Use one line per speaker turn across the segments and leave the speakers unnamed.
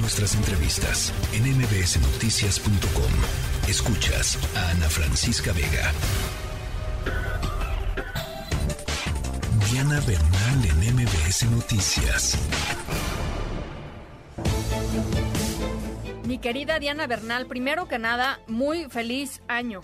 nuestras entrevistas en mbsnoticias.com. Escuchas a Ana Francisca Vega. Diana Bernal en MBS Noticias.
Mi querida Diana Bernal, primero que nada, muy feliz año.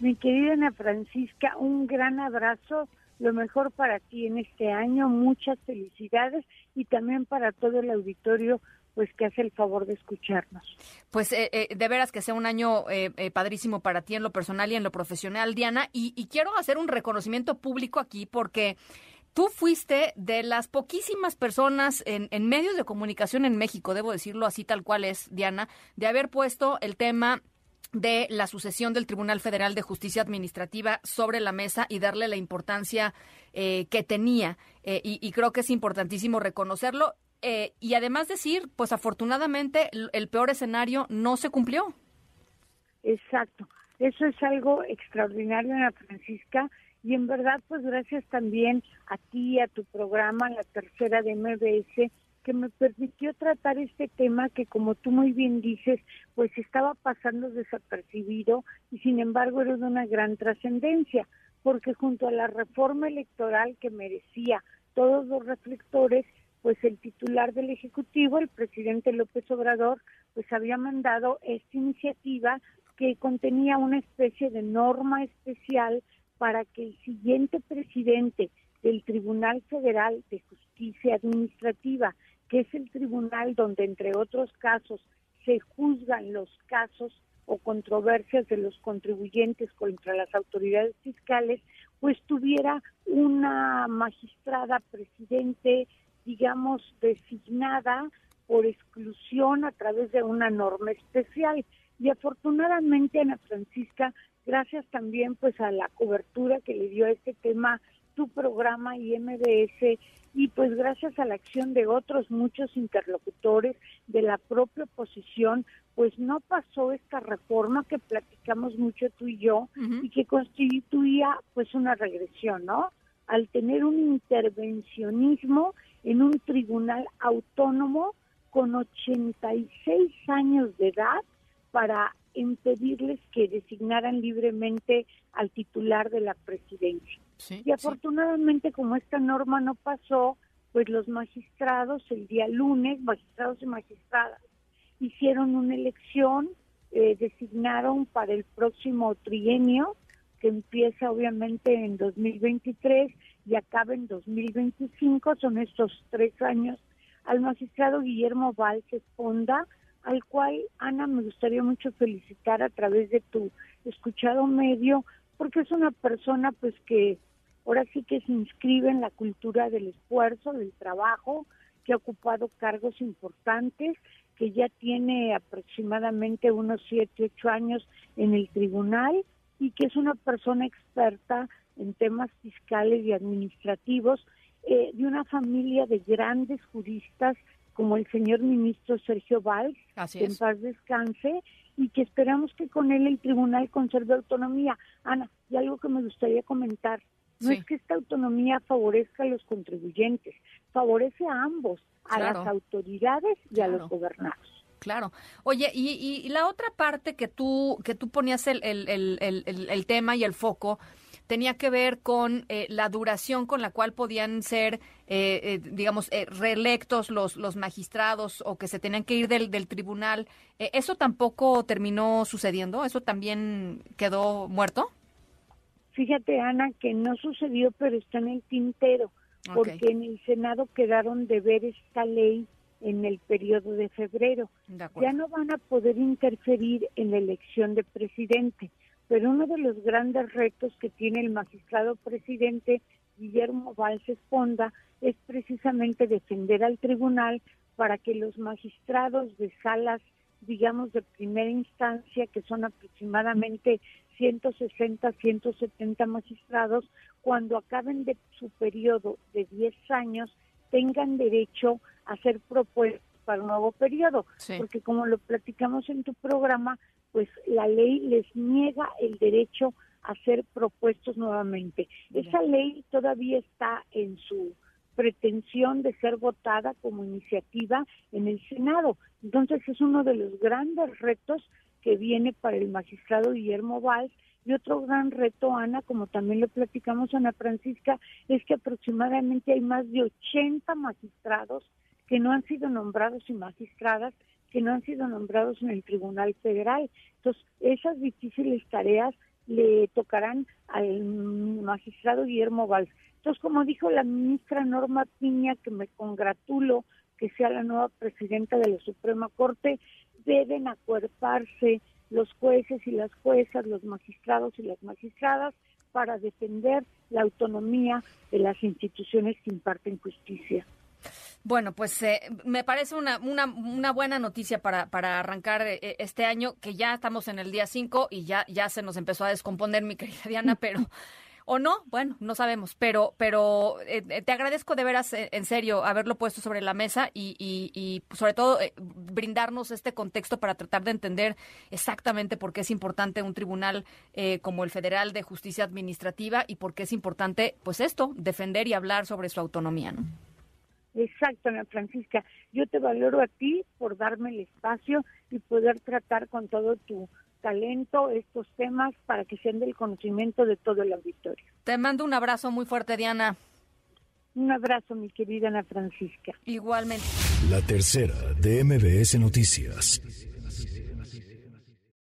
Mi querida Ana Francisca, un gran abrazo, lo mejor para ti en este año, muchas felicidades y también para todo el auditorio pues que hace el favor de escucharnos.
Pues eh, eh, de veras que sea un año eh, padrísimo para ti en lo personal y en lo profesional, Diana. Y, y, quiero hacer un reconocimiento público aquí porque tú fuiste de las poquísimas personas en, en medios de comunicación en México, debo decirlo así tal cual es, Diana, de haber puesto el tema de la sucesión del Tribunal Federal de Justicia Administrativa sobre la mesa y darle la importancia que tenía. y, y, creo que es importantísimo reconocerlo. Eh, y además decir, pues afortunadamente el peor escenario no se cumplió.
Exacto, eso es algo extraordinario, Ana Francisca, y en verdad, pues gracias también a ti, a tu programa, la tercera de MBS, que me permitió tratar este tema que, como tú muy bien dices, pues estaba pasando desapercibido y sin embargo era de una gran trascendencia, porque junto a la reforma electoral que merecía todos los reflectores, pues el titular del Ejecutivo, el presidente López Obrador, pues había mandado esta iniciativa que contenía una especie de norma especial para que el siguiente presidente del Tribunal Federal de Justicia Administrativa, que es el tribunal donde, entre otros casos, se juzgan los casos o controversias de los contribuyentes contra las autoridades fiscales, pues tuviera una magistrada presidente digamos, designada por exclusión a través de una norma especial. Y afortunadamente, Ana Francisca, gracias también pues a la cobertura que le dio a este tema tu programa y MDS y pues gracias a la acción de otros muchos interlocutores de la propia oposición, pues no pasó esta reforma que platicamos mucho tú y yo y que constituía pues una regresión, ¿no? Al tener un intervencionismo en un tribunal autónomo con 86 años de edad para impedirles que designaran libremente al titular de la presidencia. Y afortunadamente como esta norma no pasó, pues los magistrados el día lunes, magistrados y magistradas, hicieron una elección, eh, designaron para el próximo trienio, que empieza obviamente en 2023 y acaba en 2025, son estos tres años, al magistrado Guillermo Valls Esponda, al cual, Ana, me gustaría mucho felicitar a través de tu escuchado medio, porque es una persona pues que ahora sí que se inscribe en la cultura del esfuerzo, del trabajo, que ha ocupado cargos importantes, que ya tiene aproximadamente unos siete, ocho años en el tribunal y que es una persona experta en temas fiscales y administrativos eh, de una familia de grandes juristas como el señor ministro Sergio Valls, que en paz descanse, y que esperamos que con él el tribunal conserve autonomía. Ana, y algo que me gustaría comentar, no es que esta autonomía favorezca a los contribuyentes, favorece a ambos, a las autoridades y a los gobernados.
Claro. Oye, y, la otra parte que tú, que tú ponías el, el, el, el tema y el foco tenía que ver con eh, la duración con la cual podían ser, eh, eh, digamos, reelectos los, los magistrados o que se tenían que ir del, del tribunal. ¿Eso tampoco terminó sucediendo? ¿Eso también quedó muerto?
Fíjate, Ana, que no sucedió, pero está en el tintero, porque en el Senado quedaron de ver esta ley en el periodo de febrero. ya no van a poder interferir en la elección de presidente. Pero uno de los grandes retos que tiene el magistrado presidente Guillermo Valls Esponda es precisamente defender al tribunal para que los magistrados de salas, digamos, de primera instancia, que son aproximadamente 160, 170 magistrados, cuando acaben de su periodo de 10 años, tengan derecho a ser propuestos para un nuevo periodo. Porque como lo platicamos en tu programa, pues la ley les niega el derecho a ser propuestos nuevamente. Esa ley todavía está en su pretensión de ser votada como iniciativa en el Senado. Entonces es uno de los grandes retos que viene para el magistrado Guillermo Valls. Y otro gran reto, Ana, como también lo platicamos Ana Francisca, es que aproximadamente hay más de 80 magistrados que no han sido nombrados y magistradas que no han sido nombrados en el Tribunal Federal. Entonces, esas difíciles tareas le tocarán al magistrado Guillermo Valls. Entonces, como dijo la ministra Norma Piña, que me congratulo que sea la nueva presidenta de la Suprema Corte, deben acuerparse los jueces y las juezas, los magistrados y las magistradas para defender la autonomía de las instituciones que imparten justicia.
Bueno, pues eh, me parece una, una, una, buena noticia para, para arrancar eh, este año, que ya estamos en el día 5 y ya, ya se nos empezó a descomponer, mi querida Diana, pero o no, bueno, no sabemos, pero, pero eh, eh, te agradezco de veras, eh, en serio, haberlo puesto sobre la mesa y, y, sobre todo brindarnos este contexto para tratar de entender exactamente por qué es importante un tribunal como el Federal de Justicia Administrativa y por qué es importante, pues esto, defender y hablar sobre su autonomía, ¿no?
Exacto, Ana Francisca. Yo te valoro a ti por darme el espacio y poder tratar con todo tu talento estos temas para que sean del conocimiento de todo el auditorio.
Te mando un abrazo muy fuerte, Diana.
Un abrazo, mi querida Ana Francisca.
Igualmente.
La tercera de MBS Noticias.